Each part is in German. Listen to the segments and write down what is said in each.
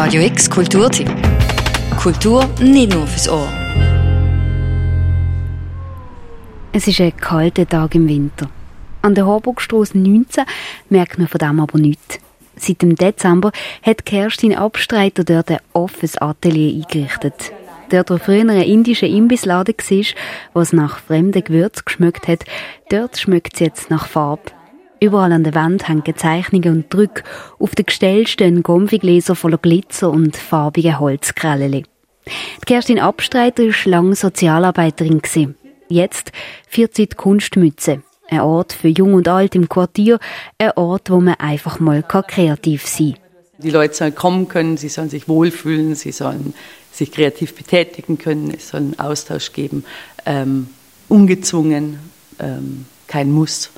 Radio X Kulturtipp. Kultur nicht nur fürs Ohr. Es ist ein kalter Tag im Winter. An der Harburgstrasse 19 merkt man von dem aber nichts. Seit dem Dezember hat Kerstin Abstreiter dort ein offenes Atelier eingerichtet. Dort, wo früher ein indischer Imbissladen war, was nach fremden Gewürzen geschmeckt hat, dort schmeckt es jetzt nach Farbe. Überall an der Wand hängen Zeichnungen und Drücke. Auf den Gestell stehen Gomfigläser voller Glitzer und farbige Holzkrällen. Kerstin Abstreiter war lange Sozialarbeiterin. Jetzt führt sie die Kunstmütze. Ein Ort für Jung und Alt im Quartier. Ein Ort, wo man einfach mal kreativ sein kann. Die Leute sollen kommen können, sie sollen sich wohlfühlen, sie sollen sich kreativ betätigen können, es soll einen Austausch geben, ähm, ungezwungen, ähm, kein Muss.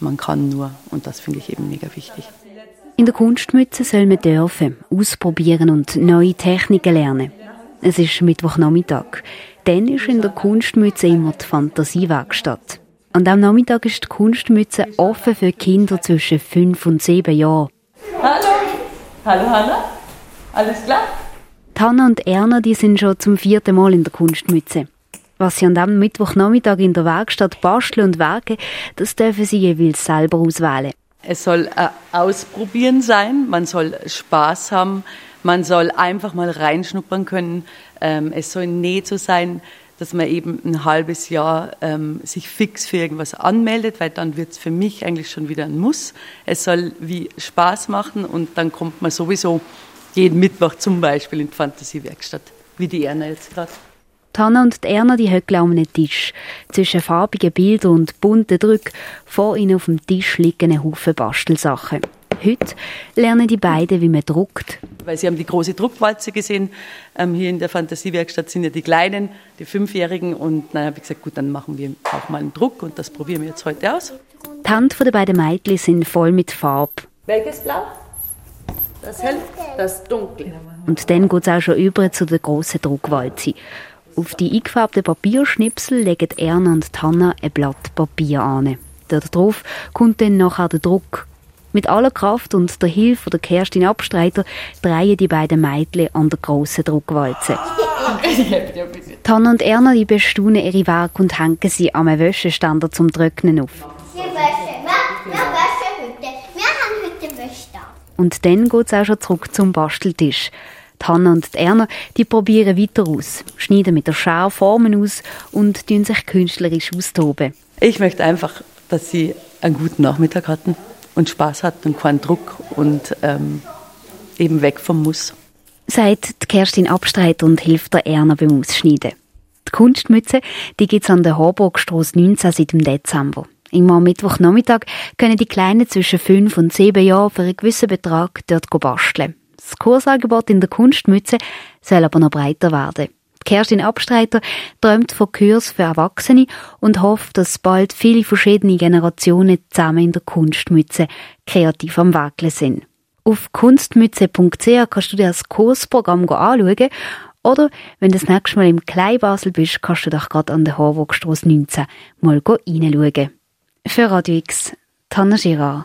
Man kann nur und das finde ich eben mega wichtig. In der Kunstmütze soll man dürfen, ausprobieren und neue Techniken lernen. Es ist Mittwochnachmittag. Dann ist in der Kunstmütze immer die Fantasiewerkstatt. An diesem Nachmittag ist die Kunstmütze offen für Kinder zwischen fünf und sieben Jahren. Hallo, hallo Hanna, alles klar? Hanna und Erna die sind schon zum vierten Mal in der Kunstmütze. Was sie an diesem Mittwochnachmittag in der Werkstatt basteln und werken, das dürfen sie jeweils selber auswählen. Es soll äh, ausprobieren sein, man soll Spaß haben, man soll einfach mal reinschnuppern können. Ähm, es soll nicht so sein, dass man eben ein halbes Jahr ähm, sich fix für irgendwas anmeldet, weil dann wird es für mich eigentlich schon wieder ein Muss. Es soll wie Spaß machen und dann kommt man sowieso jeden Mittwoch zum Beispiel in die Fantasiewerkstatt, wie die Erna jetzt gerade. Hanna und die Erna die höckeln an einem Tisch. Zwischen farbigen Bildern und bunten Drücken vor ihnen auf dem Tisch liegen ein Haufen Bastelsachen. Heute lernen die beiden, wie man druckt. Weil Sie haben die große Druckwalze gesehen. Ähm, hier in der Fantasiewerkstatt sind ja die Kleinen, die Fünfjährigen. Und dann habe ich gesagt, gut, dann machen wir auch mal einen Druck. Und das probieren wir jetzt heute aus. Die Hände der beiden Mädchen sind voll mit Farbe. Welches Blau? Das hell, das dunkel. Und dann geht es auch schon über zu der grossen Druckwalze. Auf die eingefärbten Papierschnipsel legen Erna und Hanna ein Blatt Papier an. Darauf kommt dann nachher der Druck. Mit aller Kraft und der Hilfe der Kerstin Abstreiter drehen die beiden Mädchen an der grossen Druckwalze. Hanna und Erna die bestaunen ihre Werke und hängen sie am Wäscheständer zum Trocknen auf. Und dann geht es auch schon zurück zum Basteltisch. Die Hanna und die Erna, die probieren weiter aus, schneiden mit der Schere Formen aus und tun sich künstlerisch austoben. Ich möchte einfach, dass sie einen guten Nachmittag hatten und Spaß hatten und keinen Druck und ähm, eben weg vom Muss. Sagt Kerstin Abstreiter und hilft der Erna beim Ausschneiden. Die Kunstmütze, die gibt's an der Harburgstrasse 19 seit dem Dezember. Immer am Mittwochnachmittag können die Kleinen zwischen fünf und sieben Jahren für einen gewissen Betrag dort basteln. Das Kursangebot in der Kunstmütze soll aber noch breiter werden. Kerstin Abstreiter träumt von Kurs für Erwachsene und hofft, dass bald viele verschiedene Generationen zusammen in der Kunstmütze kreativ am Werkeln sind. Auf kunstmütze.ch kannst du dir das Kursprogramm anschauen oder wenn du das nächste Mal im Kleinbasel bist, kannst du doch gerade an der Horwogstrasse 19 mal reinschauen. Für Radio X, Tanner Girard.